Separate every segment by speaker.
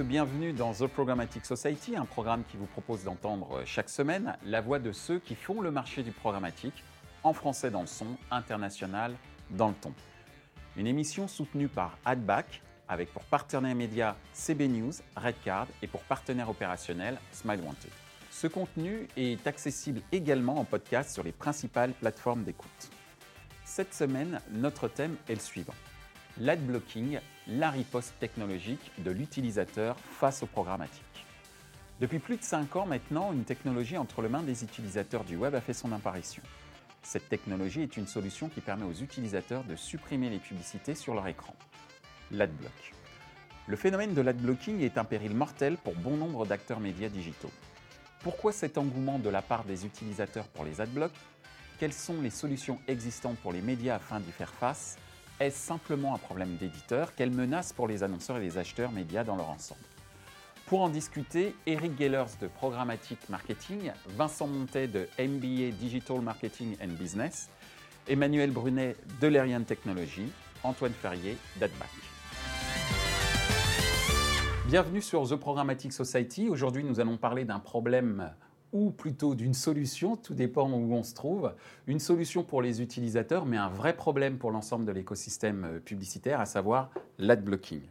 Speaker 1: bienvenue dans The Programmatic Society, un programme qui vous propose d'entendre chaque semaine la voix de ceux qui font le marché du programmatique, en français dans le son, international dans le ton. Une émission soutenue par Adback, avec pour partenaire média CB News, Redcard et pour partenaire opérationnel Smile Wanted. Ce contenu est accessible également en podcast sur les principales plateformes d'écoute. Cette semaine, notre thème est le suivant l'adblocking, la riposte technologique de l'utilisateur face au programmatique. Depuis plus de 5 ans maintenant, une technologie entre les mains des utilisateurs du web a fait son apparition. Cette technologie est une solution qui permet aux utilisateurs de supprimer les publicités sur leur écran. L'adblock. Le phénomène de l'adblocking est un péril mortel pour bon nombre d'acteurs médias digitaux. Pourquoi cet engouement de la part des utilisateurs pour les adblocks? Quelles sont les solutions existantes pour les médias afin d'y faire face? Est-ce simplement un problème d'éditeur Quelle menace pour les annonceurs et les acheteurs médias dans leur ensemble Pour en discuter, Eric Gellers de Programmatic Marketing, Vincent Montet de MBA Digital Marketing and Business, Emmanuel Brunet de Lerian Technology, Antoine Ferrier d'Adback. Bienvenue sur The Programmatic Society. Aujourd'hui, nous allons parler d'un problème ou plutôt d'une solution, tout dépend où on se trouve, une solution pour les utilisateurs, mais un vrai problème pour l'ensemble de l'écosystème euh, publicitaire, à savoir l'adblocking.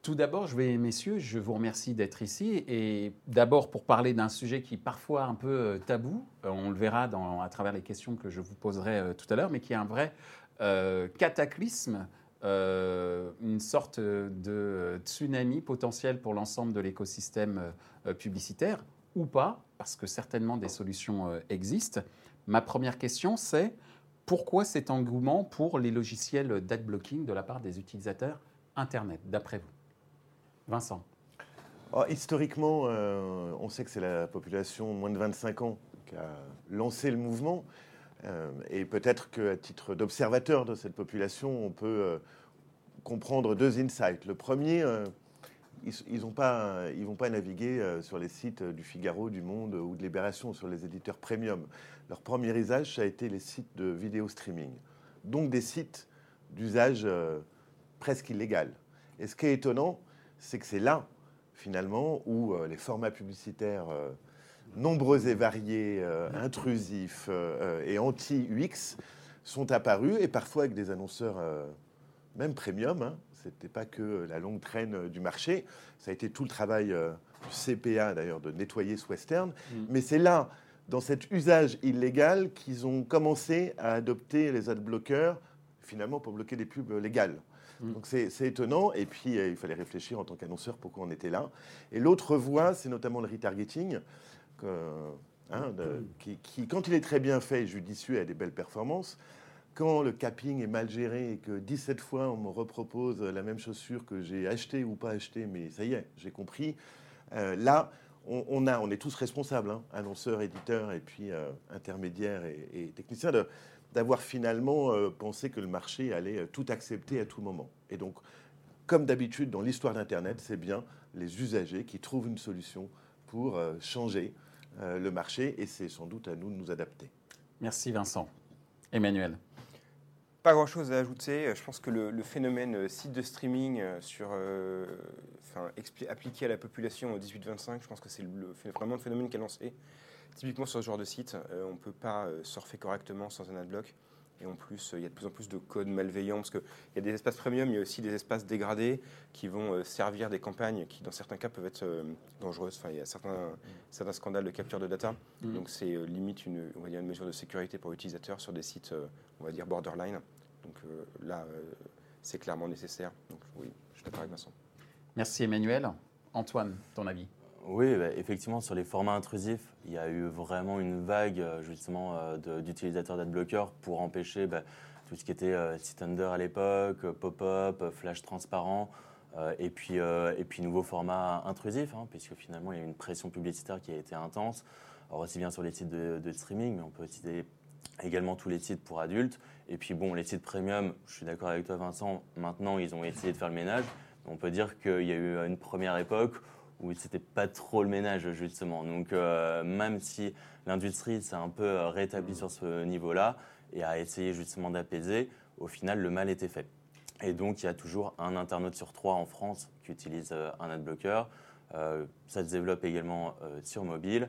Speaker 1: Tout d'abord, je vais, messieurs, je vous remercie d'être ici et d'abord pour parler d'un sujet qui est parfois un peu euh, tabou, euh, on le verra à travers les questions que je vous poserai tout à l'heure, mais qui est un vrai cataclysme une sorte de tsunami potentiel pour l'ensemble de l'écosystème publicitaire ou pas, parce que certainement des solutions euh, existent. Ma première question, c'est pourquoi cet engouement pour les logiciels d'adblocking de la part des utilisateurs Internet, d'après vous? Vincent
Speaker 2: oh, Historiquement, euh, on sait que c'est la population moins de 25 ans qui a lancé le mouvement. Euh, et peut-être qu'à titre d'observateur de cette population, on peut comprendre deux insights. Le premier, ils ne pas, ils vont pas naviguer euh, sur les sites du Figaro, du Monde ou de Libération, sur les éditeurs premium. Leur premier usage, ça a été les sites de vidéo streaming. Donc des sites d'usage euh, presque illégal. Et ce qui est étonnant, c'est que c'est là, finalement, où euh, les formats publicitaires nombreux et variés, intrusifs et anti-UX sont apparus, et parfois avec des annonceurs même premium, hein, n'était pas que la longue traîne du marché, ça a été tout le travail euh, du CPA d'ailleurs de nettoyer ce western. Mm. Mais c'est là, dans cet usage illégal, qu'ils ont commencé à adopter les adblockers, finalement pour bloquer des pubs légales. Mm. Donc c'est étonnant, et puis euh, il fallait réfléchir en tant qu'annonceur pourquoi on était là. Et l'autre voie, c'est notamment le retargeting, hein, mm. qui, qui, quand il est très bien fait et judicieux, a des belles performances quand le capping est mal géré et que 17 fois on me repropose la même chaussure que j'ai acheté ou pas acheté, mais ça y est, j'ai compris. Euh, là, on, est tous responsables, hein, annonceurs, éditeurs et puis euh, intermédiaires et, techniciens, d'avoir finalement euh, pensé que le marché allait tout accepter à tout moment. Et donc, comme d'habitude dans l'histoire d'Internet, c'est bien les usagers qui trouvent une solution pour changer le marché et c'est sans doute à nous de nous adapter.
Speaker 1: Merci Vincent. Emmanuel.
Speaker 3: Pas grand-chose à ajouter. Je pense que le, phénomène euh, site de streaming euh, euh, appliqué à la population 18-25, je pense que c'est vraiment le phénomène qui a lancé. Typiquement sur ce genre de site, on ne peut pas surfer correctement sans un adblock. Et en plus, il y a de plus en plus de codes malveillants, parce qu'il y a des espaces premium, il y a aussi des espaces dégradés qui vont servir des campagnes qui, dans certains cas, peuvent être dangereuses. Enfin, il y a certains, certains scandales de capture de data. Mmh. Donc, c'est limite une, on va dire une mesure de sécurité pour l'utilisateur sur des sites, on va dire, borderline. Donc euh, là, euh, c'est clairement nécessaire. Donc oui, je avec Vincent.
Speaker 1: Merci Emmanuel. Antoine, ton avis?
Speaker 4: Oui, bah, effectivement, sur les formats intrusifs, il y a eu vraiment une vague euh, justement d'utilisateurs d'adblockers pour empêcher bah, tout ce qui était site under à l'époque, pop-up, flash transparent, et, puis, et puis nouveaux formats intrusifs, hein, puisque finalement il y a une pression publicitaire qui a été intense, alors aussi bien sur les sites de streaming, mais on peut citer également tous les sites pour adultes. Et puis bon, les sites premium, je suis d'accord avec toi Vincent, maintenant ils ont essayé de faire le ménage. On peut dire qu'il y a eu une première époque où c'était pas trop le ménage justement. Donc euh, même si l'industrie s'est un peu rétablie sur ce niveau-là et a essayé justement d'apaiser, au final le mal était fait. Et donc, il y a toujours un internaute sur trois en France qui utilise euh, un adblocker. Euh, ça se développe également euh, sur mobile.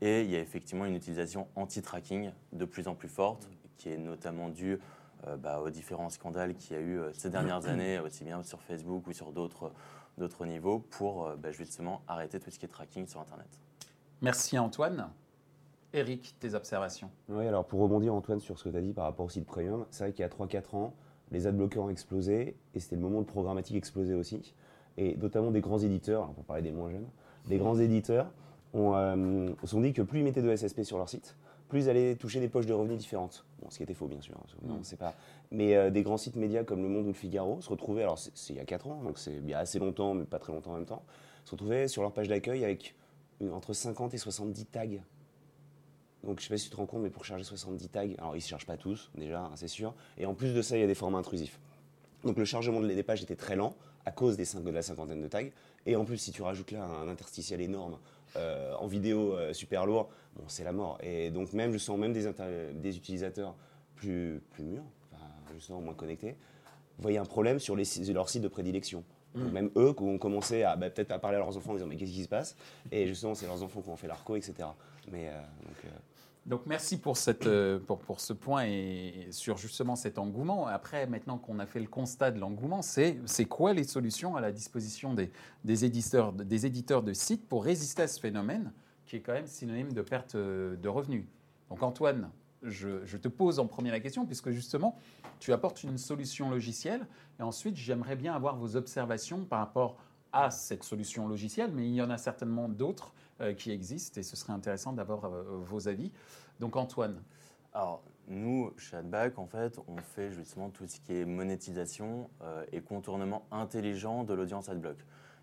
Speaker 4: Et il y a effectivement une utilisation anti-tracking de plus en plus forte, qui est notamment due bah, aux différents scandales qu'il y a eu ces dernières années, aussi bien sur Facebook ou sur d'autres niveaux, pour bah, justement arrêter tout ce qui est tracking sur Internet.
Speaker 1: Merci Antoine. Eric, tes observations
Speaker 5: Oui, alors pour rebondir Antoine sur ce que tu as dit par rapport au site premium, c'est vrai qu'il y a 3-4 ans, les adblockers ont explosé et c'était le moment où le programmatique explosait aussi. Et notamment des grands éditeurs, pour parler des moins jeunes, des grands éditeurs ont, euh, se sont dit que plus ils mettaient de SSP sur leur site, plus allaient toucher des poches de revenus différentes. Bon, ce qui était faux, bien sûr. Hein, non, c'est pas. Mais euh, des grands sites médias comme Le Monde ou Le Figaro se retrouvaient, alors c'est il y a 4 ans, donc c'est bien assez longtemps, mais pas très longtemps en même temps, se retrouvaient sur leur page d'accueil avec entre 50 et 70 tags. Donc je sais pas si tu te rends compte, mais pour charger 70 tags, alors ils ne se chargent pas tous, déjà, hein, c'est sûr. Et en plus de ça, il y a des formats intrusifs. Donc le chargement des pages était très lent à cause des 5, de la cinquantaine de tags. Et en plus, si tu rajoutes là un interstitiel énorme euh, en vidéo euh, super lourd, bon, c'est la mort. Et donc même, je sens même des, des utilisateurs plus, plus mûrs, enfin, justement moins connectés, voyaient un problème sur les, leurs sites de prédilection. Donc, mm. même eux qui ont commencé à bah, peut-être à parler à leurs enfants en disant mais qu'est-ce qui se passe? Et justement, c'est leurs enfants qui ont fait l'arco, etc. Mais euh, donc,
Speaker 1: donc merci pour, euh, ce point et sur justement cet engouement. Après, maintenant qu'on a fait le constat de l'engouement, c'est quoi les solutions à la disposition des, éditeurs, des éditeurs de sites pour résister à ce phénomène qui est quand même synonyme de perte euh, de revenus? Donc Antoine, je, te pose en premier la question, puisque justement, tu apportes une solution logicielle, et ensuite, j'aimerais bien avoir vos observations par rapport à cette solution logicielle, mais il y en a certainement d'autres qui existent et ce serait intéressant d'avoir euh, vos avis. Donc Antoine.
Speaker 4: Alors nous, chez AdBack, en fait, on fait justement tout ce qui est monétisation euh, et contournement intelligent de l'audience AdBlock.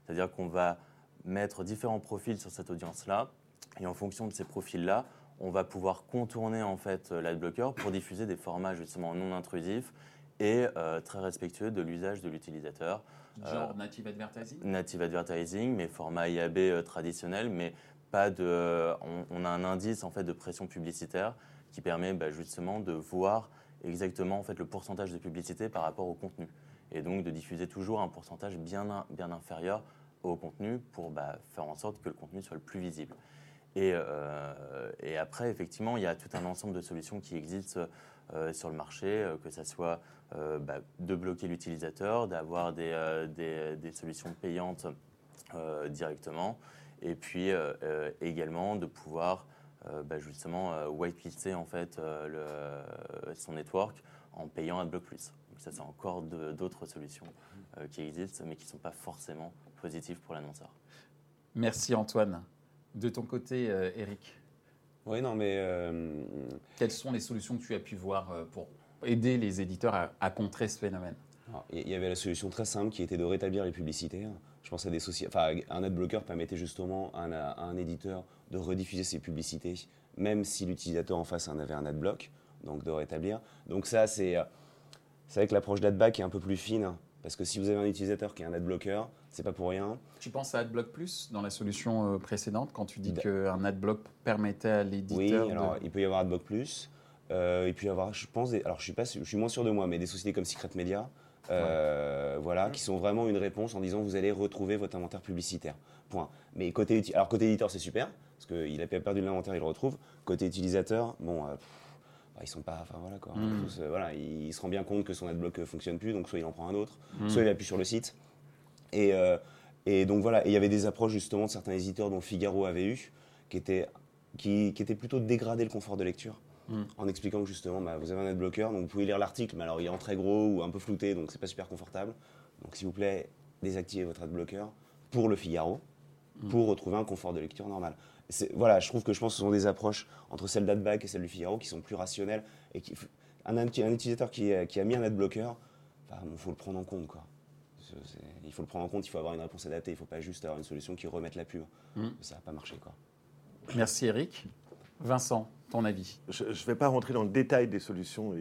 Speaker 4: C'est-à-dire qu'on va mettre différents profils sur cette audience-là et en fonction de ces profils-là, on va pouvoir contourner en fait l'adblocker pour diffuser des formats justement non intrusifs et très respectueux de l'usage de l'utilisateur.
Speaker 1: Genre euh, native advertising
Speaker 4: Native advertising, mais format IAB euh, traditionnel, mais pas de. On, a un indice en fait de pression publicitaire qui permet bah, justement de voir exactement en fait le pourcentage de publicité par rapport au contenu, et donc de diffuser toujours un pourcentage bien bien inférieur au contenu pour bah, faire en sorte que le contenu soit le plus visible. Et, euh, et, après, effectivement, il y a tout un ensemble de solutions qui existent euh, sur le marché, euh, que ce soit euh, bah, de bloquer l'utilisateur, d'avoir des, des, solutions payantes directement, et puis également de pouvoir bah, justement whitelister en fait le, son network en payant AdBlock Plus. Donc ça, c'est encore d'autres solutions qui existent, mais qui ne sont pas forcément positives pour l'annonceur.
Speaker 1: Merci Antoine. De ton côté, Eric
Speaker 5: oui, non, mais.
Speaker 1: Euh, Quelles sont les solutions que tu as pu voir euh, pour aider les éditeurs à, contrer ce phénomène
Speaker 5: Il y avait la solution très simple qui était de rétablir les publicités. Je pense à des sociétés. Enfin, un adblocker permettait justement à un, éditeur de rediffuser ses publicités, même si l'utilisateur en face en avait un adblock, donc de rétablir. Donc, ça, c'est. C'est vrai que l'approche d'adback est un peu plus fine, parce que si vous avez un utilisateur qui a un adblocker, c'est pas pour rien.
Speaker 1: Tu penses à AdBlock Plus dans la solution euh, précédente quand tu dis qu'un AdBlock permettait à l'éditeur
Speaker 5: Oui, alors il peut y avoir AdBlock Plus. Euh, peut y avoir, je pense, alors je suis pas, je suis moins sûr de moi, mais des sociétés comme Secret Media, euh, voilà, qui sont vraiment une réponse en disant vous allez retrouver votre inventaire publicitaire. Point. Mais côté, alors côté éditeur c'est super parce qu'il a perdu l'inventaire, il le retrouve. Côté utilisateur, bon. Euh, bah, ils sont pas, enfin voilà quoi. Hmm. voilà, il, se rend bien compte que son adblock fonctionne plus, donc soit il en prend un autre, hmm. soit il appuie sur le site. Et, euh, et donc voilà, il y avait des approches justement de certains éditeurs dont Figaro avait eu, qui étaient, qui, qui étaient plutôt de dégrader le confort de lecture. Hmm. En expliquant que justement, bah, vous avez un adblocker, donc vous pouvez lire l'article, mais alors il est en très gros ou un peu flouté, donc c'est pas super confortable. Donc s'il vous plaît, désactivez votre adblocker pour le Figaro, hmm. pour retrouver un confort de lecture normal. Voilà, je trouve que je pense que ce sont des approches entre celle d'Adback et celle du Figaro qui sont plus rationnelles et qui, un, un, utilisateur qui, qui, a mis un adblocker, il faut le prendre en compte quoi il faut le prendre en compte, il faut avoir une réponse adaptée, il ne faut pas juste avoir une solution qui remette la pub. Hmm. Ça va pas marcher. Quoi.
Speaker 1: Merci Eric. Vincent, ton avis?
Speaker 2: Je ne vais pas rentrer dans le détail des solutions,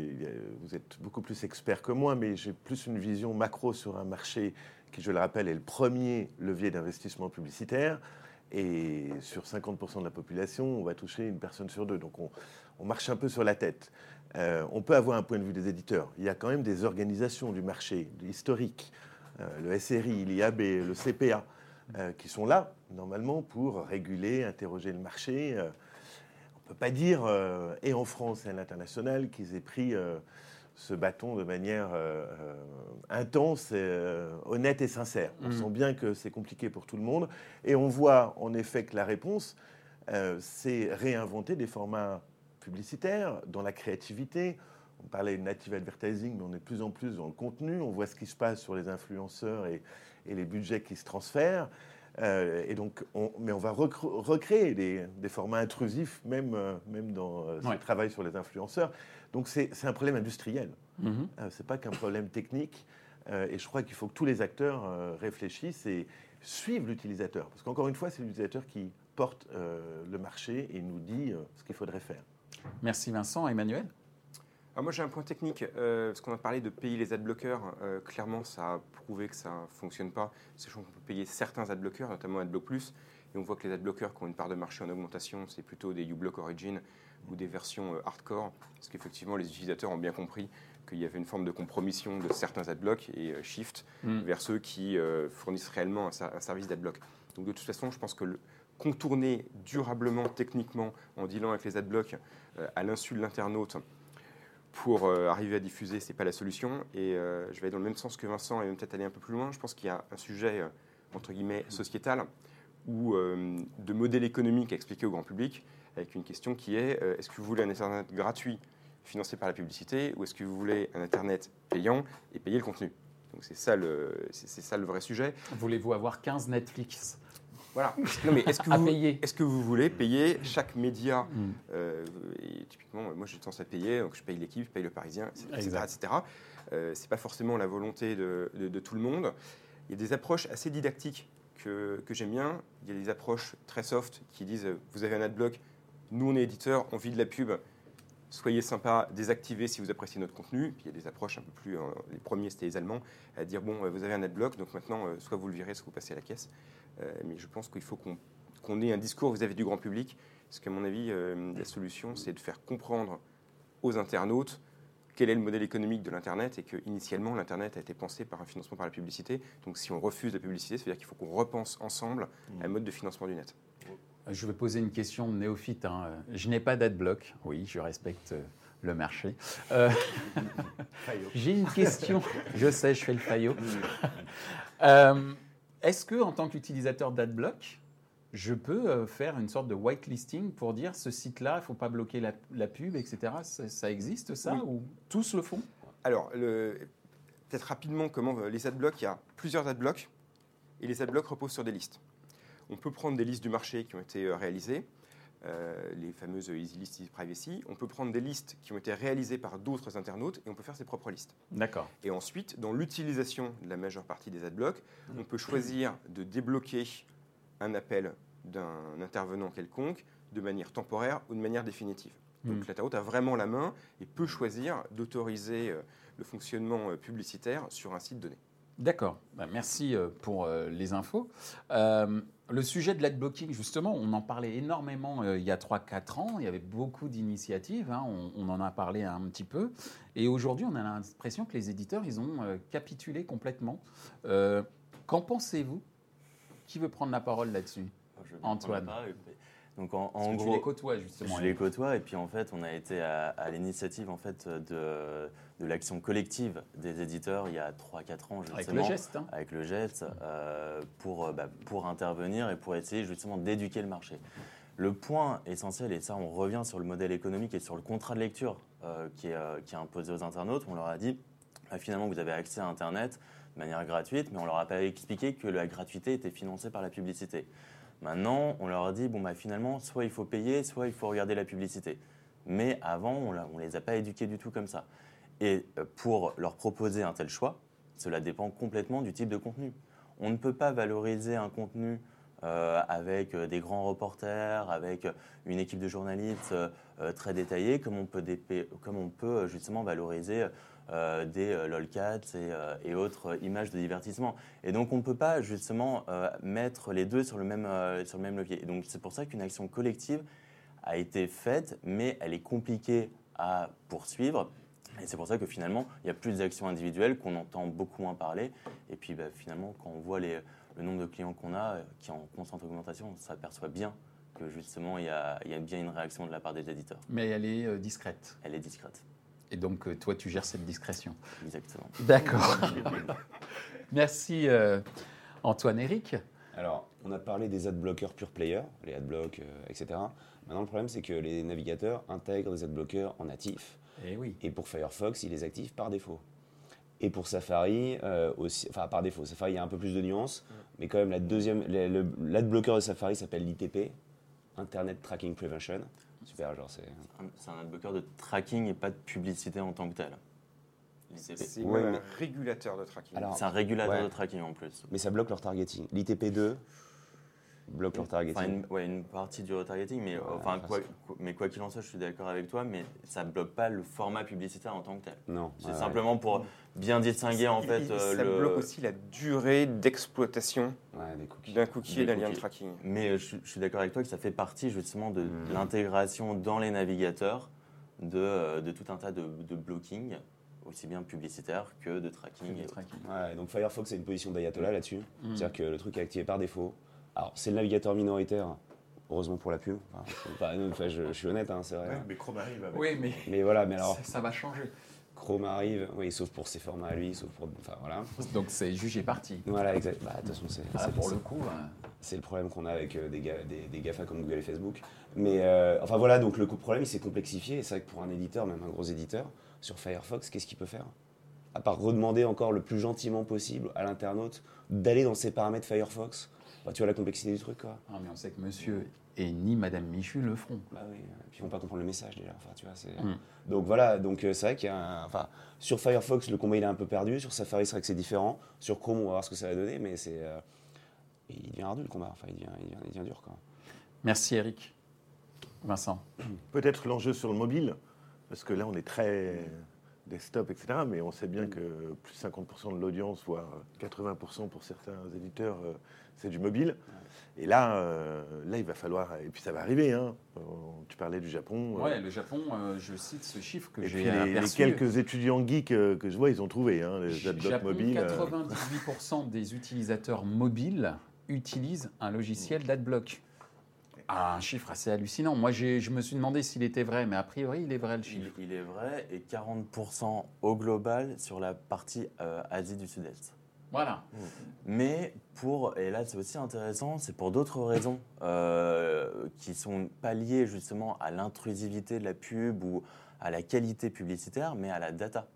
Speaker 2: vous êtes beaucoup plus expert que moi, mais j'ai plus une vision macro sur un marché qui, je le rappelle, est le premier levier d'investissement publicitaire Et sur 50% de la population, on va toucher une personne sur deux. Donc on, marche un peu sur la tête. Euh, on peut avoir un point de vue des éditeurs. Il y a quand même des organisations du marché historiques, euh, le SRI, l'IAB, le CPA, euh, qui sont là, normalement, pour réguler, interroger le marché. On ne peut pas dire, et en France et à l'international, qu'ils aient pris ce bâton de manière intense, honnête et sincère. On mmh. sent bien que c'est compliqué pour tout le monde. Et on voit en effet que la réponse, c'est réinventer des formats publicitaire, dans la créativité. On parlait de native advertising, mais on est de plus en plus dans le contenu. On voit ce qui se passe sur les influenceurs et, les budgets qui se transfèrent. Euh, et donc, on, mais on va recréer des, formats intrusifs, même, euh, même dans euh, ce travail sur les influenceurs. Donc, c'est un problème industriel. Mm c'est pas qu'un problème technique. et je crois qu'il faut que tous les acteurs réfléchissent et suivent l'utilisateur. Parce qu'encore une fois, c'est l'utilisateur qui porte le marché et nous dit ce qu'il faudrait faire.
Speaker 1: Merci Vincent. Emmanuel?
Speaker 3: Moi j'ai un point technique, euh, parce qu'on a parlé de payer les adblockers. Euh, clairement, ça a prouvé que ça ne fonctionne pas, sachant qu'on peut payer certains adblockers, notamment AdBlock Plus, et on voit que les adblockers qui ont une part de marché en augmentation, c'est plutôt des uBlock Origin ou des versions euh, hardcore, parce qu'effectivement les utilisateurs ont bien compris qu'il y avait une forme de compromission de certains adblocks et shift mm. vers ceux qui fournissent réellement un, un service d'adblock. Donc de toute façon, je pense que le, contourner durablement, techniquement, en dealant avec les adblocks euh, à l'insu de l'internaute pour euh, arriver à diffuser, ce n'est pas la solution. Et euh, je vais aller dans le même sens que Vincent et peut-être aller un peu plus loin. Je pense qu'il y a un sujet, entre guillemets, sociétal ou de modèle économique à expliquer au grand public, avec une question qui est est-ce que vous voulez un Internet gratuit financé par la publicité ou est-ce que vous voulez un Internet payant et payer le contenu? Donc c'est ça, le, c'est, ça le vrai sujet.
Speaker 1: Voulez-vous avoir 15 Netflix?
Speaker 3: Voilà. Non, mais est-ce que, vous, est-ce que vous voulez payer chaque média mm. euh, et Typiquement, moi, j'ai tendance à payer, donc je paye l'équipe, je paye le Parisien, etc. etc. Euh, c'est pas forcément la volonté de, tout le monde. Il y a des approches assez didactiques que, que, j'aime bien. Il y a des approches très soft qui disent vous avez un adblock, nous on est éditeur, on vit de la pub. Soyez sympa, désactivez si vous appréciez notre contenu. Puis il y a des approches un peu plus. Euh, les premiers, c'était les Allemands, à dire bon, vous avez un adblock, donc maintenant, soit vous le virez, soit vous passez à la caisse. Euh, mais je pense qu'il faut qu'on ait un discours vis-à-vis du grand public, parce qu'à mon avis, euh, la solution, c'est de faire comprendre aux internautes quel est le modèle économique de l'Internet et qu'initialement, l'Internet a été pensé par un financement par la publicité. Donc si on refuse la publicité, ça veut dire qu'il faut qu'on repense ensemble un mode de financement du net.
Speaker 1: Je vais poser une question néophyte. Hein. Je n'ai pas d'adblock. Oui, je respecte euh, le marché. J'ai une question. je sais, je fais le faillot. Est-ce que, en tant qu'utilisateur d'AdBlock, je peux euh, faire une sorte de whitelisting pour dire ce site-là, il ne faut pas bloquer la, pub, etc. Ça, existe ça ou tous le font?
Speaker 3: Alors, peut-être rapidement comment euh, les adblocks, il y a plusieurs adblocks et les adblocks reposent sur des listes. On peut prendre des listes du marché qui ont été euh, réalisées, euh, les fameuses Easy List Easy Privacy. On peut prendre des listes qui ont été réalisées par d'autres internautes et on peut faire ses propres listes.
Speaker 1: D'accord.
Speaker 3: Et ensuite, dans l'utilisation de la majeure partie des adblocks, mmh. on peut choisir de débloquer un appel d'un intervenant quelconque de manière temporaire ou de manière définitive. Donc mmh. l'internaute a vraiment la main et peut choisir d'autoriser euh, le fonctionnement euh, publicitaire sur un site donné.
Speaker 1: D'accord, bah, merci pour les infos. Le sujet de l'adblocking, justement, on en parlait énormément euh, il y a 3-4 ans. Il y avait beaucoup d'initiatives, hein, on, en a parlé un petit peu. Et aujourd'hui, on a l'impression que les éditeurs, ils ont euh, capitulé complètement. Euh, qu'en pensez-vous? Qui veut prendre la parole là-dessus? Antoine.
Speaker 4: Donc en, gros,
Speaker 1: tu les côtoies justement.
Speaker 4: Je les côtoie et puis en fait, on a été à, l'initiative en fait de, de l'action collective des éditeurs il y a 3-4 ans justement.
Speaker 1: Avec le geste. Hein.
Speaker 4: Avec le geste euh, pour, euh, bah, pour intervenir et pour essayer justement d'éduquer le marché. Le point essentiel, et ça on revient sur le modèle économique et sur le contrat de lecture euh, qui, est, qui, est, imposé aux internautes, on leur a dit bah, finalement vous avez accès à Internet de manière gratuite, mais on leur a pas expliqué que la gratuité était financée par la publicité. Maintenant, on leur dit, bon, bah, finalement, soit il faut payer, soit il faut regarder la publicité. Mais avant, on ne les a pas éduqués du tout comme ça. Et euh, pour leur proposer un tel choix, cela dépend complètement du type de contenu. On ne peut pas valoriser un contenu euh, avec euh, des grands reporters, avec une équipe de journalistes très détaillée, comme on peut justement valoriser euh, des euh, lolcats et, euh, et autres images de divertissement. Et donc on ne peut pas justement euh, mettre les deux sur le même, sur le même levier. Et donc c'est pour ça qu'une action collective a été faite, mais elle est compliquée à poursuivre. Et c'est pour ça que finalement, il y a plus d'actions individuelles qu'on entend beaucoup moins parler. Et puis bah, finalement, quand on voit les, le nombre de clients qu'on a, qui est en constante augmentation, on s'aperçoit bien que justement, il y, a, il y a bien une réaction de la part des éditeurs.
Speaker 1: Mais elle est discrète.
Speaker 4: Elle est discrète.
Speaker 1: Et donc, euh, toi, tu gères cette discrétion.
Speaker 4: Exactement.
Speaker 1: D'accord. Merci euh, Antoine Eric.
Speaker 5: Alors, on a parlé des adblockers pure player, les adblocks, euh, etc. Maintenant, le problème, c'est que les navigateurs intègrent des adblockers en natif.
Speaker 1: Eh oui.
Speaker 5: Et pour Firefox, il les active par défaut. Et pour Safari euh, aussi, enfin par défaut. Safari, il y a un peu plus de nuances, mais quand même, la deuxième, l'adblocker de Safari s'appelle l'ITP, Internet Tracking Prevention. Super, genre c'est.
Speaker 4: C'est un adblocker de tracking et pas de publicité en tant que tel.
Speaker 3: C'est
Speaker 4: C'est
Speaker 5: Ouais,
Speaker 3: un régulateur de tracking.
Speaker 5: Alors,
Speaker 4: un régulateur
Speaker 5: ouais.
Speaker 4: de tracking en plus.
Speaker 5: Mais ça bloque leur targeting. L'ITP2 bloque leur targeting.
Speaker 4: Enfin, une, ouais, une partie du retargeting, mais,
Speaker 5: Ouais,
Speaker 4: enfin, quoi, quoi- mais quoi qu'il en soit, je suis d'accord avec toi, mais ça bloque pas le format publicitaire en tant que tel.
Speaker 5: Non.
Speaker 4: C'est
Speaker 5: ouais, ouais.
Speaker 4: simplement pour bien distinguer en fait
Speaker 3: il-
Speaker 4: euh,
Speaker 3: ça
Speaker 4: le.
Speaker 3: bloque aussi la durée d'exploitation
Speaker 5: Ouais, des cookies.
Speaker 3: d'un cookie
Speaker 4: Des
Speaker 3: et d'un lien de tracking.
Speaker 4: Mais euh, je, suis- je suis d'accord avec toi que ça fait partie justement de
Speaker 5: Mm.
Speaker 4: l'intégration dans les navigateurs de, euh, de tout un tas de, de blocking, aussi bien publicitaire que de tracking. et autres.
Speaker 5: Ouais, donc Firefox a une position d'ayatollah là-dessus.
Speaker 1: Mm.
Speaker 5: C'est-à-dire que le truc est activé par défaut. Alors, c'est le navigateur minoritaire, heureusement pour la pub. Enfin, je, je suis honnête, hein, c'est vrai.
Speaker 2: Ouais, mais Chrome arrive avec.
Speaker 1: Oui, mais
Speaker 5: Mais voilà, mais alors,
Speaker 1: ça, ça va changer.
Speaker 5: Chrome arrive, oui, sauf pour ses formats à lui, sauf pour. Enfin, voilà.
Speaker 1: Donc, c'est jugé parti.
Speaker 5: Voilà, exact. Bah, de toute façon, c'est
Speaker 1: Ah,
Speaker 5: c'est-
Speaker 1: pour le coup, hein.
Speaker 5: c'est le problème qu'on a avec euh, des, ga- des, des GAFA comme Google et Facebook. Mais euh, enfin voilà, donc le problème il s'est complexifié. Et c'est vrai que pour un éditeur, même un gros éditeur, sur Firefox, qu'est-ce qu'il peut faire? À part redemander encore le plus gentiment possible à l'internaute d'aller dans ses paramètres Firefox. Bah, tu vois la complexité du truc quoi.
Speaker 1: Ah, mais on sait que monsieur et ni madame Michu le feront.
Speaker 5: Bah oui, et puis ils vont pas comprendre le message déjà. Enfin, tu vois, c'est...
Speaker 1: Mm.
Speaker 5: Donc voilà, donc euh, c'est vrai qu'il y a un... Enfin, sur Firefox, le combat il est un peu perdu. Sur Safari, c'est vrai que c'est différent. Sur Chrome, on va voir ce que ça va donner, mais c'est... euh, Il devient ardu le combat. Enfin, il devient, il devient, il devient dur quoi.
Speaker 1: Merci Eric. Vincent.
Speaker 2: Peut-être l'enjeu sur le mobile, parce que là, on est très desktop, etc. Mais on sait bien que plus de 50% de l'audience, voire 80% pour certains éditeurs, euh, c'est du mobile. Et là, euh, là, il va falloir. Et puis ça va arriver. Hein. Euh, Tu parlais du Japon. euh,
Speaker 1: Ouais, le Japon, euh, je cite ce chiffre que j'ai
Speaker 2: les, les quelques étudiants geeks que je vois, ils ont trouvé hein, les adblocks mobiles. euh,
Speaker 1: 98% des utilisateurs mobiles utilisent un logiciel d'adblock. Ah, un chiffre assez hallucinant. Moi, je me suis demandé s'il était vrai, mais a priori, il est vrai le chiffre.
Speaker 4: il est vrai, et 40% au global sur la partie euh, Asie du Sud-Est.
Speaker 1: Voilà.
Speaker 4: Mais pour, et là c'est aussi intéressant, c'est pour d'autres raisons euh, qui sont pas liées justement à l'intrusivité de la pub ou à la qualité publicitaire, mais à la data.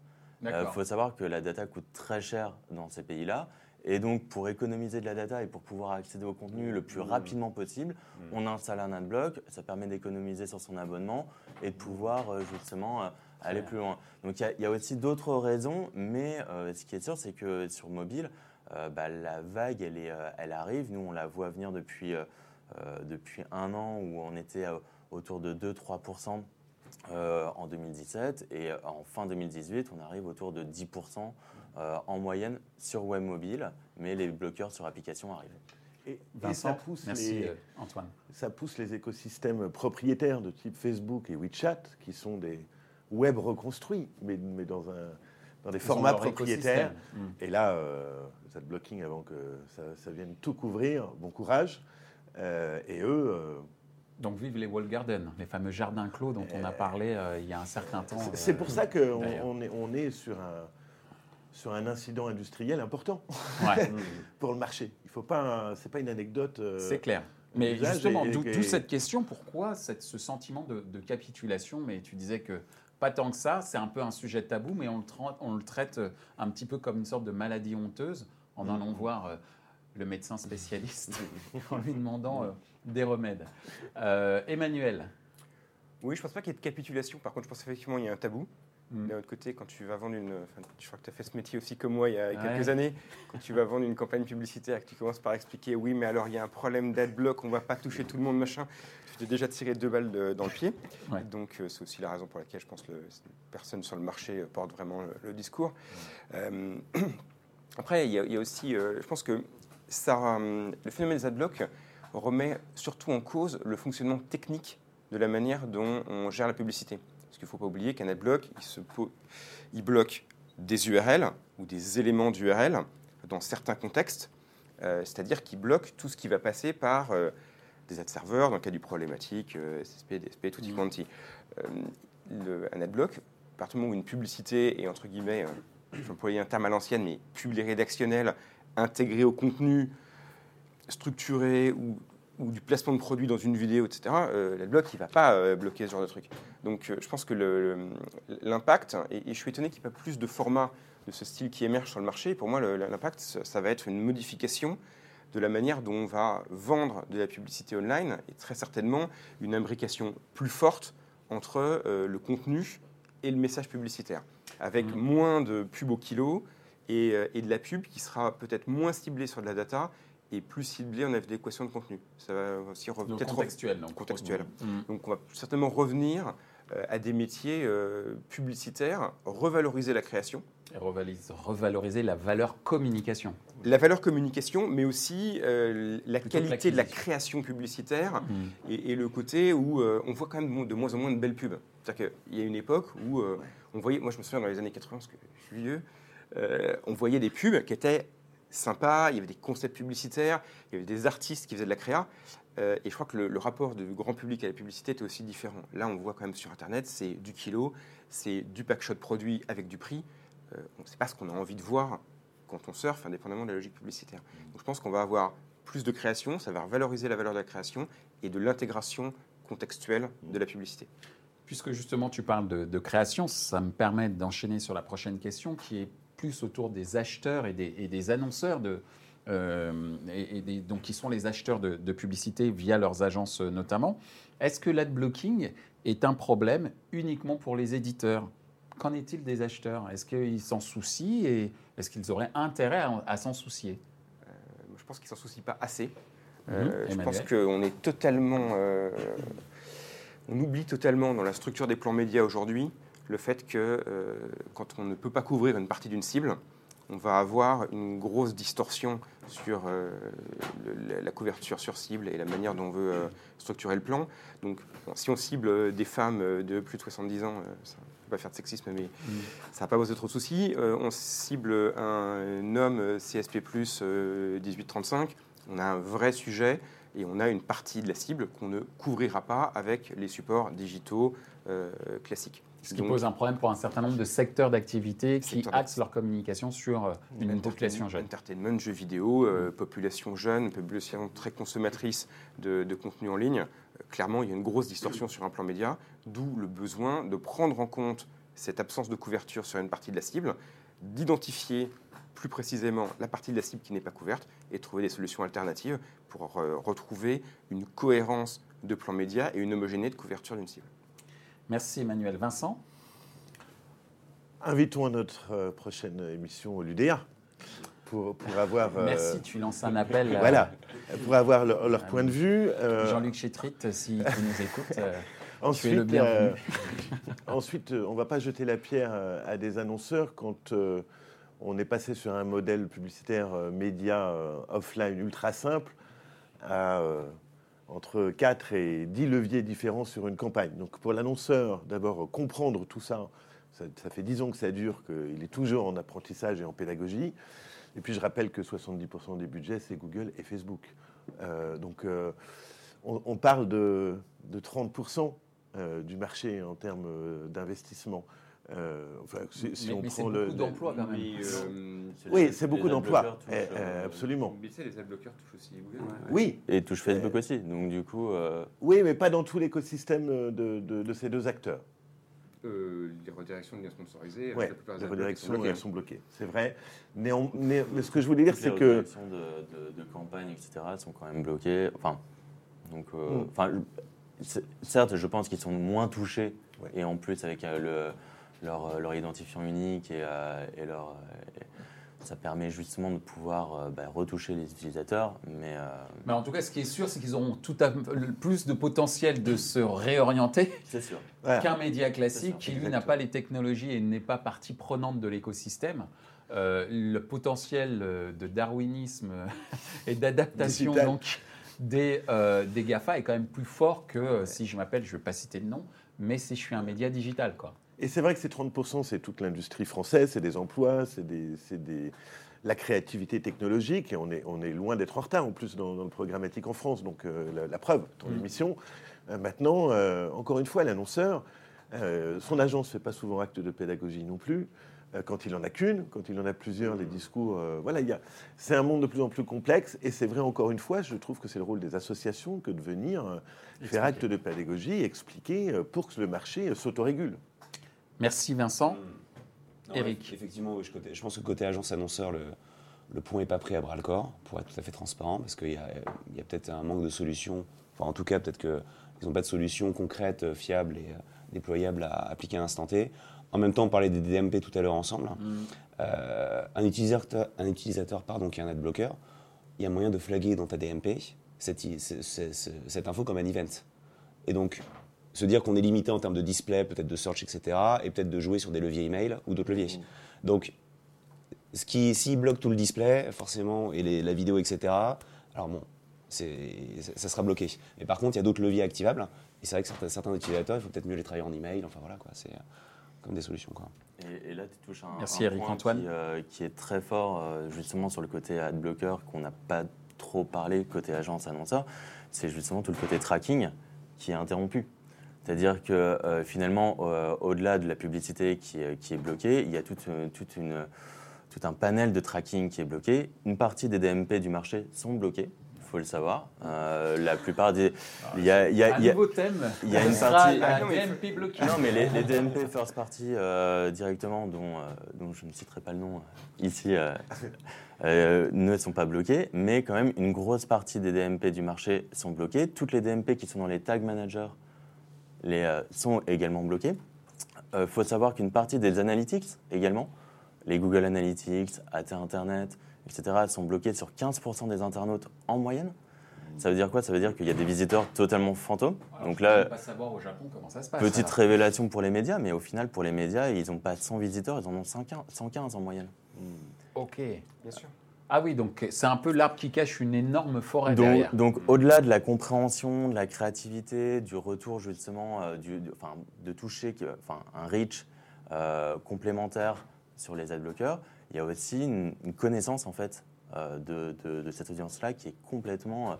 Speaker 4: Il
Speaker 1: D'accord.
Speaker 4: faut savoir que la data coûte très cher dans ces pays-là. Et donc, pour économiser de la data et pour pouvoir accéder au contenu le plus rapidement possible, on installe un adblock. Ça permet d'économiser sur son abonnement et de pouvoir euh, justement euh, aller plus loin. Donc, il y a- il y, a aussi d'autres raisons, mais euh, ce qui est sûr, c'est que sur mobile, euh, bah, la vague, elle, est, elle arrive. Nous, on la voit venir depuis, euh, depuis un an où on était autour de 2-3% euh, en 2017 et en fin 2018, on arrive autour de 10% euh, en moyenne sur web mobile, mais les bloqueurs sur application arrivent.
Speaker 2: Et, ça pousse
Speaker 1: merci
Speaker 2: les,
Speaker 1: euh, Antoine.
Speaker 2: ça pousse les écosystèmes propriétaires de type Facebook et WeChat, qui sont des web reconstruits, mais, mais dans, un, dans des
Speaker 1: Ils
Speaker 2: formats propriétaires.
Speaker 1: Mm.
Speaker 2: Et là, euh, ça blocking avant que ça, ça vienne tout couvrir. Bon courage. Euh, et eux, euh,
Speaker 1: Donc, vive les wall gardens, les fameux jardins clos dont on a parlé euh, il y a un certain temps.
Speaker 2: c'est-
Speaker 1: euh,
Speaker 2: pour ça qu'on on est, on est sur, un, sur un incident industriel important
Speaker 1: Ouais,
Speaker 2: pour le marché. Il faut pas, c'est pas une anecdote. euh,
Speaker 1: c'est clair. Mais justement, d'où cette question, pourquoi cette- ce sentiment de, de capitulation? Mais tu disais que pas tant que ça, c'est un peu un sujet tabou, mais on le, tra- on le traite euh, un petit peu comme une sorte de maladie honteuse en
Speaker 2: Mm.
Speaker 1: allant voir euh, le médecin spécialiste en lui demandant euh, des remèdes. Euh, Emmanuel,
Speaker 3: Oui, je pense pas qu'il y ait de capitulation. Par contre, je pense effectivement qu'il y a un tabou.
Speaker 1: Mm.
Speaker 3: D'un autre côté, quand tu vas vendre une. enfin, je crois que tu as fait ce métier aussi comme moi il y a
Speaker 1: Ouais.
Speaker 3: quelques années. Quand tu vas vendre une campagne publicitaire et que tu commences par expliquer oui, mais alors il y a un problème d'adblock, on va pas toucher tout le monde, machin. Tu t'es déjà tiré deux balles de- dans le pied.
Speaker 1: Ouais.
Speaker 3: Donc euh, c'est aussi la raison pour laquelle je pense que personne sur le marché euh, porte vraiment le, le discours. Euh, après, il y, a- il y a aussi. euh, je pense que ça, euh, le phénomène des adblocks remet surtout en cause le fonctionnement technique de la manière dont on gère la publicité. Parce qu'il ne faut pas oublier qu'un adblock, il, se il bloque des URL ou des éléments d'URL dans certains contextes, euh, c'est-à-dire qu'il bloque tout ce qui va passer par euh, des ad serveurs, dans le cas du problématique, euh, SSP, DSP, tutti quanti. Le- un adblock, à partir du moment où une publicité est entre guillemets, euh, je vais employer un terme à l'ancienne, mais publié rédactionnel, intégré au contenu, structuré ou, ou du placement de produits dans une vidéo, etc., euh, l'adblock, il ne va pas euh, bloquer ce genre de truc. Donc euh, je pense que l'impact, et, et je suis étonné qu'il n'y ait pas plus de formats de ce style qui émergent sur le marché, pour moi, l'impact, ça, ça va être une modification de la manière dont on va vendre de la publicité online, et très certainement une imbrication plus forte entre euh, le contenu et le message publicitaire, avec
Speaker 1: Mhm.
Speaker 3: moins de pub au kilo et, et de la pub qui sera peut-être moins ciblée sur de la data et plus ciblée en adéquation de contenu. Ça va aussi re-
Speaker 1: Donc
Speaker 3: peut-être re-
Speaker 1: contextuel. donc.
Speaker 3: contextuel. Donc on va certainement revenir euh, à des métiers euh, publicitaires, revaloriser la création,
Speaker 1: Et revaloriser la valeur communication.
Speaker 3: la valeur communication, mais aussi euh, la
Speaker 1: Plutôt
Speaker 3: qualité de la création publicitaire
Speaker 1: Mm.
Speaker 3: et, et le côté où euh, on voit quand même de mo- de moins en moins de belles pubs. C'est-à-dire qu'il y a une époque où euh, on voyait, moi je me souviens dans les années 80, parce que je suis vieux, on voyait des pubs qui étaient sympas, il y avait des concepts publicitaires, il y avait des artistes qui faisaient de la créa. euh, et je crois que le, le rapport du grand public à la publicité était aussi différent. Là, on voit quand même sur Internet, c'est du kilo, c'est du packshot produit avec du prix. Euh, on ne sait pas ce qu'on a envie de voir quand on surfe, indépendamment de la logique publicitaire. Donc je pense qu'on va avoir plus de création, ça va valoriser la valeur de la création et de l'intégration contextuelle de la publicité.
Speaker 1: Puisque justement tu parles de, de création, ça me permet d'enchaîner sur la prochaine question qui est plus autour des acheteurs et des, et des annonceurs de, euh, et, et des- donc qui sont les acheteurs de, de publicité via leurs agences euh, notamment. Est-ce que l'adblocking est un problème uniquement pour les éditeurs? Qu'en est-il des acheteurs? Est-ce qu'ils s'en soucient et est-ce qu'ils auraient intérêt à, à s'en soucier?
Speaker 3: Je pense qu'ils s'en soucient pas assez. Euh, je pense qu'on est totalement. euh, on oublie totalement dans la structure des plans médias aujourd'hui le fait que euh, quand on ne peut pas couvrir une partie d'une cible, on va avoir une grosse distorsion sur euh, le- la- couverture sur cible et la manière dont on veut euh, structurer le plan. Donc, bon, si on cible des femmes de plus de 70 ans, ça ne peut pas faire de sexisme, mais ça va pas poser trop de soucis. On cible un, homme CSP+, euh, 18-35, on a un vrai sujet et on a une partie de la cible qu'on ne couvrira pas avec les supports digitaux classiques.
Speaker 1: Ce qui
Speaker 3: Donc,
Speaker 1: pose un problème pour un certain nombre de secteurs d'activité qui axent leur communication sur euh, une
Speaker 3: entertainment-
Speaker 1: population jeune.
Speaker 3: Entertainment, jeux vidéo, euh, population jeune, population très consommatrice de, de contenu en ligne. Euh, clairement, il y a une grosse distorsion sur un plan média, d'où le besoin de prendre en compte cette absence de couverture sur une partie de la cible, d'identifier plus précisément la partie de la cible qui n'est pas couverte et trouver des solutions alternatives pour euh, retrouver une cohérence de plan média et une homogénéité de couverture d'une cible.
Speaker 1: Merci Emmanuel. Vincent
Speaker 2: Invitons à notre euh, prochaine émission au l'UDA pour, pour avoir. euh,
Speaker 1: Merci, tu lances un appel à
Speaker 2: Voilà, pour avoir leur, leur point de vue. euh,
Speaker 1: Jean-Luc Chétrit, si tu nous écoutes. euh,
Speaker 2: ensuite,
Speaker 1: le bienvenu.
Speaker 2: euh, ensuite, euh, on ne va pas jeter la pierre euh, à des annonceurs quand euh, on est passé sur un modèle publicitaire euh, média euh, offline ultra simple à euh, entre 4 et 10 leviers différents sur une campagne. Donc pour l'annonceur, d'abord comprendre tout ça, ça, fait 10 ans que ça dure, qu'il est toujours en apprentissage et en pédagogie. Et puis je rappelle que 70% des budgets, c'est Google et Facebook. Euh, donc euh, on, parle de, de 30% euh, du marché en termes d'investissement. Euh, enfin, si, si
Speaker 1: mais
Speaker 2: on
Speaker 1: mais c'est
Speaker 2: prend
Speaker 1: beaucoup
Speaker 2: le,
Speaker 1: d'emplois quand même.
Speaker 2: oui, c'est beaucoup
Speaker 4: les
Speaker 2: d'emplois,
Speaker 4: touchent,
Speaker 2: Eh, eh,
Speaker 4: euh,
Speaker 2: absolument.
Speaker 3: Mais tu sais, les adblockers touchent aussi Google.
Speaker 2: Oui,
Speaker 4: Et touche Facebook aussi. Donc du coup, euh,
Speaker 2: oui, mais pas dans tout l'écosystème de, de- de ces deux acteurs.
Speaker 3: Euh, les redirections de liens sponsorisés,
Speaker 2: Oui, les redirections elles sont bloquées, c'est vrai. Mais, mais ce que je voulais dire,
Speaker 4: les
Speaker 2: c'est que
Speaker 4: redirections de, de, de campagne, etc., sont quand même bloquées. Enfin, donc, euh,
Speaker 2: Mm.
Speaker 4: enfin, certes, je pense qu'ils sont moins touchés.
Speaker 2: Ouais.
Speaker 4: Et en plus, avec euh, le, leur, leur identifiant unique et, euh, et leur, et ça permet justement de pouvoir euh, bah, retoucher les utilisateurs. Mais, euh,
Speaker 1: Mais en tout cas, ce qui est sûr, c'est qu'ils auront tout à, plus de potentiel de se réorienter qu'un média classique qui, lui, n'a pas les technologies et n'est pas partie prenante de l'écosystème. Euh, le potentiel euh, de darwinisme euh, et d'adaptation donc des, euh, des GAFA est quand même plus fort que euh, si je m'appelle, je ne vais pas citer le nom, mais si je suis un média digital. Quoi.
Speaker 2: Et c'est vrai que ces 30%, c'est toute l'industrie française, c'est des emplois, c'est des, des- la créativité technologique, et on est, on est loin d'être en retard en plus dans, dans le programmatique en France. Donc euh, la, la preuve, ton
Speaker 1: Mm.
Speaker 2: émission. Euh, maintenant, euh, encore une fois, l'annonceur, euh, son agence ne fait pas souvent acte de pédagogie non plus. Quand il en a qu'une, quand il en a plusieurs, les discours, voilà, il y a, c'est un monde de plus en plus complexe, et c'est vrai encore une fois, je trouve que c'est le rôle des associations que de venir faire acte de pédagogie, expliquer pour que le marché s'autorégule.
Speaker 1: Merci Vincent.
Speaker 5: Non,
Speaker 1: Eric.
Speaker 5: eff- Effectivement, je, côté- je pense que côté agence annonceur, le, le point n'est pas pris à bras le corps, pour être tout à fait transparent, parce qu'il y a, peut-être un manque de solutions. Enfin, en tout cas, peut-être qu'ils n'ont pas de solution concrète, euh, fiable et euh, déployable à appliquer à l'instant T. En même temps, on parlait des DMP tout à l'heure ensemble. Euh, un utilisateur, un utilisateur pardon, qui a un adblocker, il y a moyen de flaguer dans ta DMP cette, cette info comme un event. Et donc, se dire qu'on est limité en termes de display, peut-être de search, etc., et peut-être de jouer sur des leviers email ou d'autres leviers. Donc, ce qui, s'il bloque tout le display, forcément, et les- la vidéo, etc., alors bon, ça sera bloqué. Mais par contre, il y a d'autres leviers activables, et c'est vrai que certains, certains utilisateurs, il faut peut-être mieux les travailler en email, enfin voilà, quoi, c'est euh, comme des solutions, quoi.
Speaker 4: Et, et là, tu touches un,
Speaker 1: Merci,
Speaker 4: un
Speaker 1: Eric
Speaker 4: point
Speaker 1: Antoine.
Speaker 4: Qui, euh, qui est très fort euh, justement sur le côté adblocker qu'on n'a pas trop parlé côté agence annonceur. C'est justement tout le côté tracking qui est interrompu. C'est-à-dire que euh, finalement, euh, au-delà de la publicité qui est, qui est bloquée, il y a toute, une- toute une, tout un panel de tracking qui est bloqué. Une partie des DMP du marché sont bloqués, il faut le savoir. Euh, la plupart des... Il y a, il y a-
Speaker 1: Un
Speaker 4: il y a-
Speaker 1: nouveau thème.
Speaker 4: il y a une partie-
Speaker 1: la
Speaker 3: Ah, non, mais-
Speaker 1: DMP bloquée.
Speaker 4: non, mais les, les DMP first party euh, directement, dont, euh, dont je ne citerai pas le nom euh, ici, euh, euh, ne sont pas bloqués, mais quand même une grosse partie des DMP du marché sont bloqués. Toutes les DMP qui sont dans les tag managers les, euh, sont également bloqués. Il faut savoir qu'une partie des analytics également, les Google Analytics, AT Internet, etc., sont bloqués sur 15% des internautes en moyenne. Ça veut dire quoi? Ça veut dire qu'il y a des visiteurs totalement fantômes.
Speaker 1: Alors,
Speaker 4: Donc là,
Speaker 1: pas savoir au Japon comment ça se passe.
Speaker 4: Petite
Speaker 1: alors.
Speaker 4: révélation pour les médias, mais au final, pour les médias, ils n'ont pas 100 visiteurs, ils en ont 115 115 en moyenne.
Speaker 1: Ok.
Speaker 3: Bien sûr.
Speaker 1: Ah oui, donc c'est un peu l'arbre qui cache une énorme forêt
Speaker 4: Donc,
Speaker 1: derrière.
Speaker 4: donc, au-delà de la compréhension, de la créativité, du retour justement, euh, du, de, toucher enfin, un reach euh, complémentaire sur les adblockers, il y a aussi une, une connaissance en fait euh, de, de- de cette audience-là qui est complètement, euh,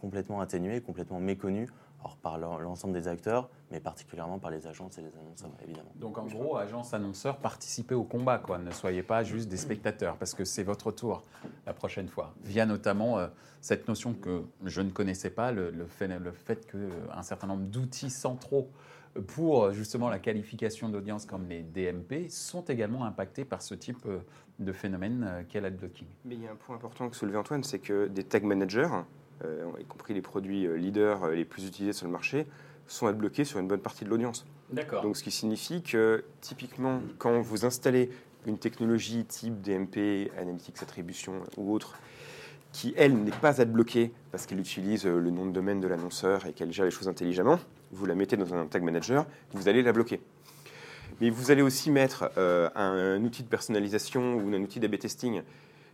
Speaker 4: complètement atténuée, complètement méconnue, alors par l'en- l'ensemble des acteurs, mais particulièrement par les agences et les annonceurs, évidemment.
Speaker 1: Donc en gros, agence annonceur, participez au combat, quoi. Ne soyez pas juste des spectateurs, parce que c'est votre tour la prochaine fois. Via notamment euh, cette notion que je ne connaissais pas, le, le fait, le fait qu'un certain nombre d'outils centraux pour euh, justement la qualification d'audience comme les DMP sont également impactés par ce type euh, de phénomène euh, qu'est l'adblocking.
Speaker 3: Mais il y a un point important que soulevait Antoine, c'est que des tag managers, euh, y compris les produits euh, leaders euh, les plus utilisés sur le marché, sont adbloqués sur une bonne partie de l'audience.
Speaker 1: D'accord.
Speaker 3: Donc, ce qui signifie que typiquement, quand vous installez une technologie type DMP, Analytics Attribution ou autre, qui elle n'est pas adbloquée parce qu'elle utilise euh, le nom de domaine de l'annonceur et qu'elle gère les choses intelligemment, vous la mettez dans un tag manager, vous allez la bloquer. Mais vous allez aussi mettre euh, un, un outil de personnalisation ou un outil d'AB testing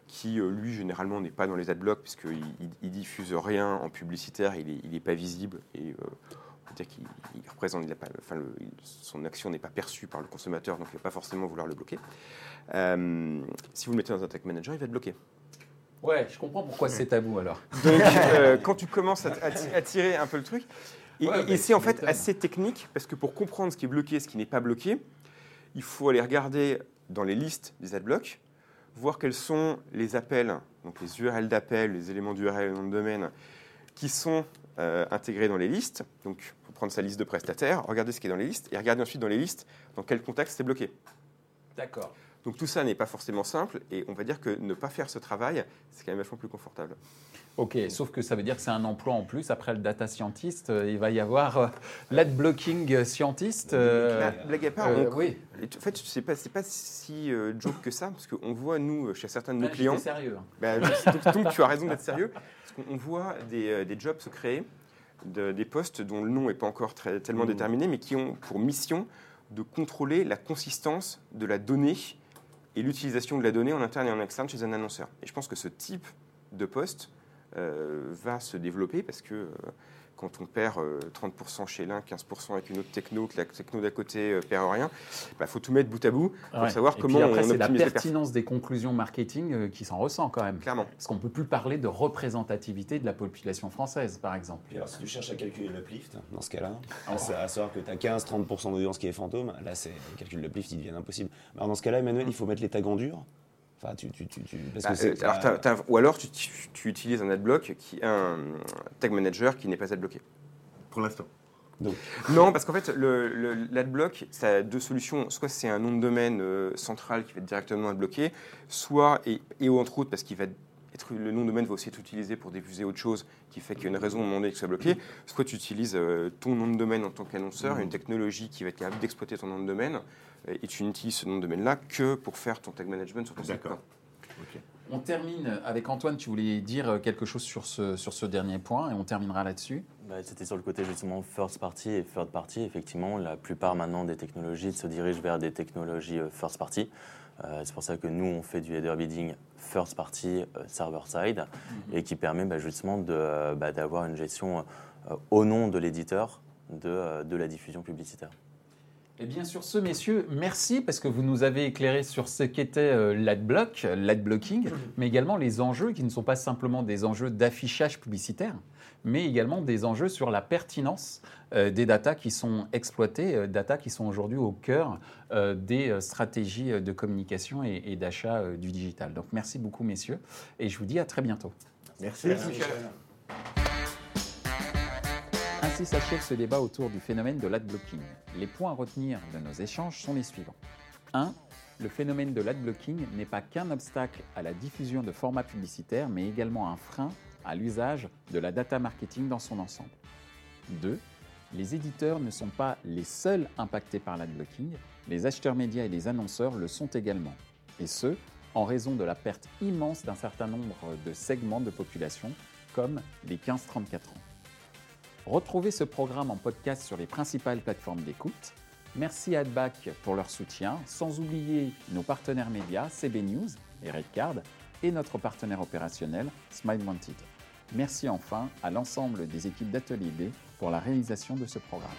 Speaker 3: qui, euh, lui, généralement, n'est pas dans les adblocks puisqu'il il, il diffuse rien en publicitaire, il n'est pas visible et euh, on peut dire qu'il il représente, il a pas, enfin, le- son action n'est pas perçue par le consommateur, donc il ne va pas forcément vouloir le bloquer. Euh, si vous le mettez dans un tag manager, il va être bloqué.
Speaker 1: Ouais, je comprends pourquoi c'est tabou alors.
Speaker 3: Donc, euh, quand tu commences à, à ti- à tirer un peu le truc, et,
Speaker 1: Ouais,
Speaker 3: et- c'est en fait assez technique, parce que pour comprendre ce qui est bloqué et ce qui n'est pas bloqué, il faut aller regarder dans les listes des adblocks, voir quels sont les appels, donc les URL d'appel, les éléments d'URL et nom de domaine, qui sont euh, intégrés dans les listes. Donc, faut prendre sa liste de prestataires, regarder ce qui est dans les listes, et regarder ensuite dans les listes dans quel contexte c'est bloqué.
Speaker 1: D'accord.
Speaker 3: Donc tout ça n'est pas forcément simple et on va dire que ne pas faire ce travail, c'est quand même vachement plus confortable.
Speaker 1: Ok, sauf que ça veut dire que c'est un emploi en plus. Après le data scientist, euh, il va y avoir euh, l'ad blocking scientist. euh,
Speaker 3: La blague à part,
Speaker 1: euh,
Speaker 3: on-
Speaker 1: oui.
Speaker 3: en fait, c'est pas, pas si joke que ça, parce qu'on voit, nous, chez certains de nos
Speaker 1: Ouais,
Speaker 3: clients,
Speaker 1: sérieux. hein.
Speaker 3: Bah, donc, donc, tu as raison d'être sérieux. Parce qu'on on voit des, des jobs se créer, de- des postes dont le nom n'est pas encore très, tellement
Speaker 2: Mhm.
Speaker 3: déterminé, mais qui ont pour mission de contrôler la consistance de la donnée et l'utilisation de la donnée en interne et en externe chez un annonceur. Et je pense que ce type de poste euh, va se développer parce que euh, quand on perd euh, 30% chez l'un, 15% avec une autre techno, que la techno d'à côté euh, perd rien, il faut tout mettre bout à bout pour
Speaker 1: Ouais.
Speaker 3: savoir
Speaker 1: Et
Speaker 3: comment
Speaker 1: puis après,
Speaker 3: on
Speaker 1: c'est la
Speaker 3: optimise performances.
Speaker 1: pertinence des conclusions marketing euh, qui s'en ressent quand même.
Speaker 3: Clairement.
Speaker 1: Parce qu'on ne peut plus parler de représentativité de la population française, par exemple.
Speaker 5: Puis alors, si tu cherches à calculer l'uplift, dans ce cas-là,
Speaker 1: Oh.
Speaker 5: à, sa- à savoir que tu as 15-30% d'audience qui est fantôme, là, c'est le calcul de l'uplift, il devient impossible. Alors, dans ce cas-là, Emmanuel, il faut mettre les tags en dur. Enfin, tu, tu, tu, tu- parce
Speaker 3: Bah,
Speaker 5: que c'est.
Speaker 3: euh, alors,
Speaker 5: bah,
Speaker 3: t'as- t'as- ou alors tu, tu- tu utilises un adblock, qui, un tag manager qui n'est pas adblocké.
Speaker 2: Pour l'instant.
Speaker 3: Non, parce qu'en fait, le- le- l'adblock, ça a deux solutions. Soit c'est un nom de domaine euh, central qui va être directement adbloqué, soit, et, et entre autres, parce qu'il va être, le nom de domaine va aussi être utilisé pour diffuser autre chose, qui fait qu'il y a une raison de demander qu'il soit bloqué. Soit tu utilises euh, ton nom de domaine en tant qu'annonceur, une technologie qui va être capable d'exploiter ton nom de domaine, euh, et tu n'utilises ce nom de domaine-là que pour faire ton tag management sur ton site.
Speaker 2: D'accord.
Speaker 1: On termine avec Antoine, tu voulais dire euh, quelque chose sur ce, sur ce dernier point et on terminera là-dessus.
Speaker 4: Bah, C'était sur le côté justement first party et third party. Effectivement, la plupart maintenant des technologies se dirigent vers des technologies first party. Euh, c'est pour ça que nous, on fait du header bidding first party euh, server side et qui permet bah, justement euh, bah, d'avoir une gestion euh, au nom de l'éditeur de, euh, de la diffusion publicitaire.
Speaker 1: Et bien sur ce, messieurs, merci parce que vous nous avez éclairé sur ce qu'était euh, l'adblock, l'adblocking, mais également les enjeux qui ne sont pas simplement des enjeux d'affichage publicitaire, mais également des enjeux sur la pertinence euh, des datas qui sont exploitées, euh, datas qui sont aujourd'hui au cœur euh, des euh, stratégies de communication et, et d'achat euh, du digital. Donc merci beaucoup, messieurs, et je vous dis à très bientôt.
Speaker 2: Merci.
Speaker 1: Ainsi s'achève ce débat autour du phénomène de l'adblocking. Les points à retenir de nos échanges sont les suivants. 1. Le phénomène de l'adblocking n'est pas qu'un obstacle à la diffusion de formats publicitaires, mais également un frein à l'usage de la data marketing dans son ensemble. 2. Les éditeurs ne sont pas les seuls impactés par l'adblocking, les acheteurs médias et les annonceurs le sont également. Et ce, en raison de la perte immense d'un certain nombre de segments de population, comme les 15-34 ans. Retrouvez ce programme en podcast sur les principales plateformes d'écoute. Merci à Adbac pour leur soutien, sans oublier nos partenaires médias CB News et Redcard et notre partenaire opérationnel Smile Wanted. Merci enfin à l'ensemble des équipes d'Atelier B pour la réalisation de ce programme.